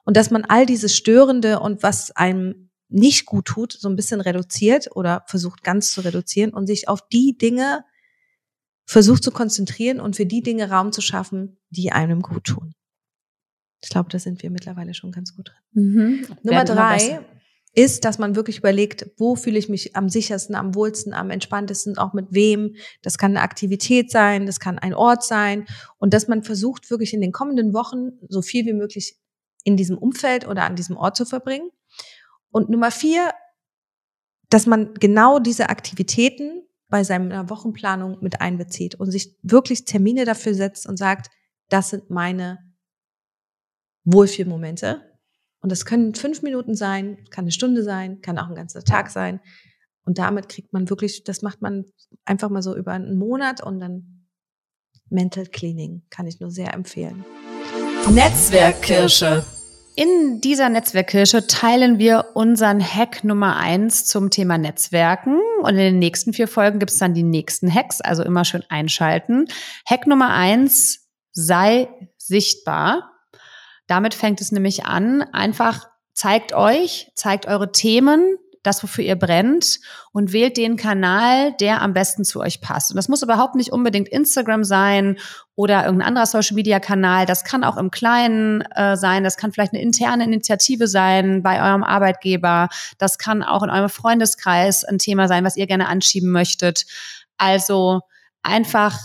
Und dass man all dieses Störende und was einem nicht gut tut, so ein bisschen reduziert oder versucht ganz zu reduzieren und sich auf die Dinge versucht zu konzentrieren und für die Dinge Raum zu schaffen, die einem gut tun. Ich glaube, da sind wir mittlerweile schon ganz gut drin. Mhm. Nummer drei ist, dass man wirklich überlegt, wo fühle ich mich am sichersten, am wohlsten, am entspanntesten, auch mit wem. Das kann eine Aktivität sein, das kann ein Ort sein und dass man versucht, wirklich in den kommenden Wochen so viel wie möglich in diesem Umfeld oder an diesem Ort zu verbringen. Und Nummer vier, dass man genau diese Aktivitäten bei seiner Wochenplanung mit einbezieht und sich wirklich Termine dafür setzt und sagt, das sind meine Wohlfühlmomente und das können fünf Minuten sein, kann eine Stunde sein, kann auch ein ganzer Tag sein. Und damit kriegt man wirklich, das macht man einfach mal so über einen Monat und dann Mental Cleaning kann ich nur sehr empfehlen. Netzwerkkirsche. In dieser Netzwerkkirsche teilen wir unseren Hack Nummer eins zum Thema Netzwerken. Und in den nächsten vier Folgen gibt es dann die nächsten Hacks, also immer schön einschalten. Hack Nummer eins, sei sichtbar. Damit fängt es nämlich an. Einfach zeigt euch, zeigt eure Themen, das, wofür ihr brennt und wählt den Kanal, der am besten zu euch passt. Und das muss überhaupt nicht unbedingt Instagram sein oder irgendein anderer Social-Media-Kanal. Das kann auch im Kleinen äh, sein. Das kann vielleicht eine interne Initiative sein bei eurem Arbeitgeber. Das kann auch in eurem Freundeskreis ein Thema sein, was ihr gerne anschieben möchtet. Also einfach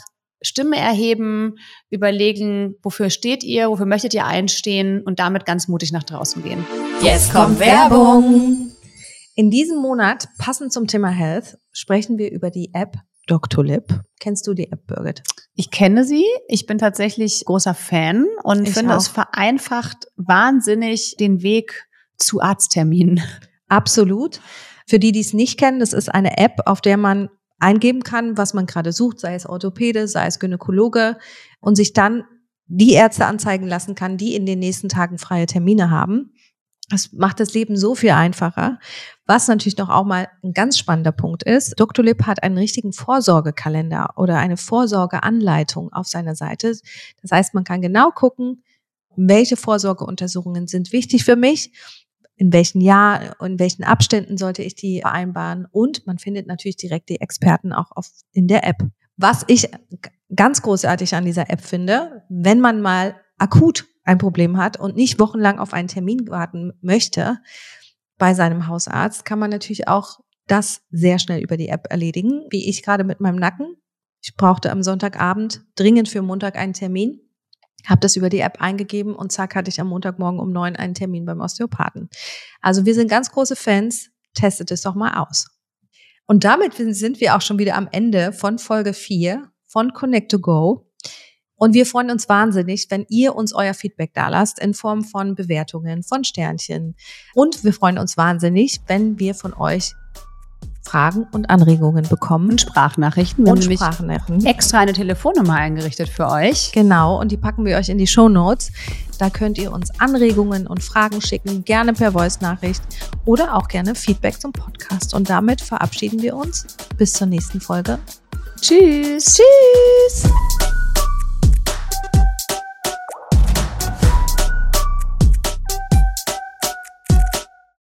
Stimme erheben, überlegen, wofür steht ihr, wofür möchtet ihr einstehen und damit ganz mutig nach draußen gehen. Jetzt kommt Werbung. In diesem Monat, passend zum Thema Health, sprechen wir über die App Doctolib. Kennst du die App, Birgit? Ich kenne sie. Ich bin tatsächlich großer Fan und ich finde, auch. es vereinfacht wahnsinnig den Weg zu Arztterminen. Absolut. Für die, die es nicht kennen, das ist eine App, auf der man eingeben kann, was man gerade sucht, sei es Orthopäde, sei es Gynäkologe und sich dann die Ärzte anzeigen lassen kann, die in den nächsten Tagen freie Termine haben. Das macht das Leben so viel einfacher. Was natürlich noch auch mal ein ganz spannender Punkt ist, Dr. Lip hat einen richtigen Vorsorgekalender oder eine Vorsorgeanleitung auf seiner Seite. Das heißt, man kann genau gucken, welche Vorsorgeuntersuchungen sind wichtig für mich in welchen Jahr, in welchen Abständen sollte ich die vereinbaren. Und man findet natürlich direkt die Experten auch auf, in der App. Was ich ganz großartig an dieser App finde, wenn man mal akut ein Problem hat und nicht wochenlang auf einen Termin warten möchte bei seinem Hausarzt, kann man natürlich auch das sehr schnell über die App erledigen, wie ich gerade mit meinem Nacken. Ich brauchte am Sonntagabend dringend für Montag einen Termin habe das über die App eingegeben und zack hatte ich am Montagmorgen um neun einen Termin beim Osteopathen. Also wir sind ganz große Fans, testet es doch mal aus. Und damit sind wir auch schon wieder am Ende von Folge 4 von Connect to Go. Und wir freuen uns wahnsinnig, wenn ihr uns euer Feedback da lasst in Form von Bewertungen, von Sternchen. Und wir freuen uns wahnsinnig, wenn wir von euch Fragen und Anregungen bekommen. Und Sprachnachrichten. Wir und haben Sprachnachrichten. extra eine Telefonnummer eingerichtet für euch. Genau, und die packen wir euch in die Show Notes. Da könnt ihr uns Anregungen und Fragen schicken, gerne per Voice-Nachricht oder auch gerne Feedback zum Podcast. Und damit verabschieden wir uns. Bis zur nächsten Folge. Tschüss. Tschüss.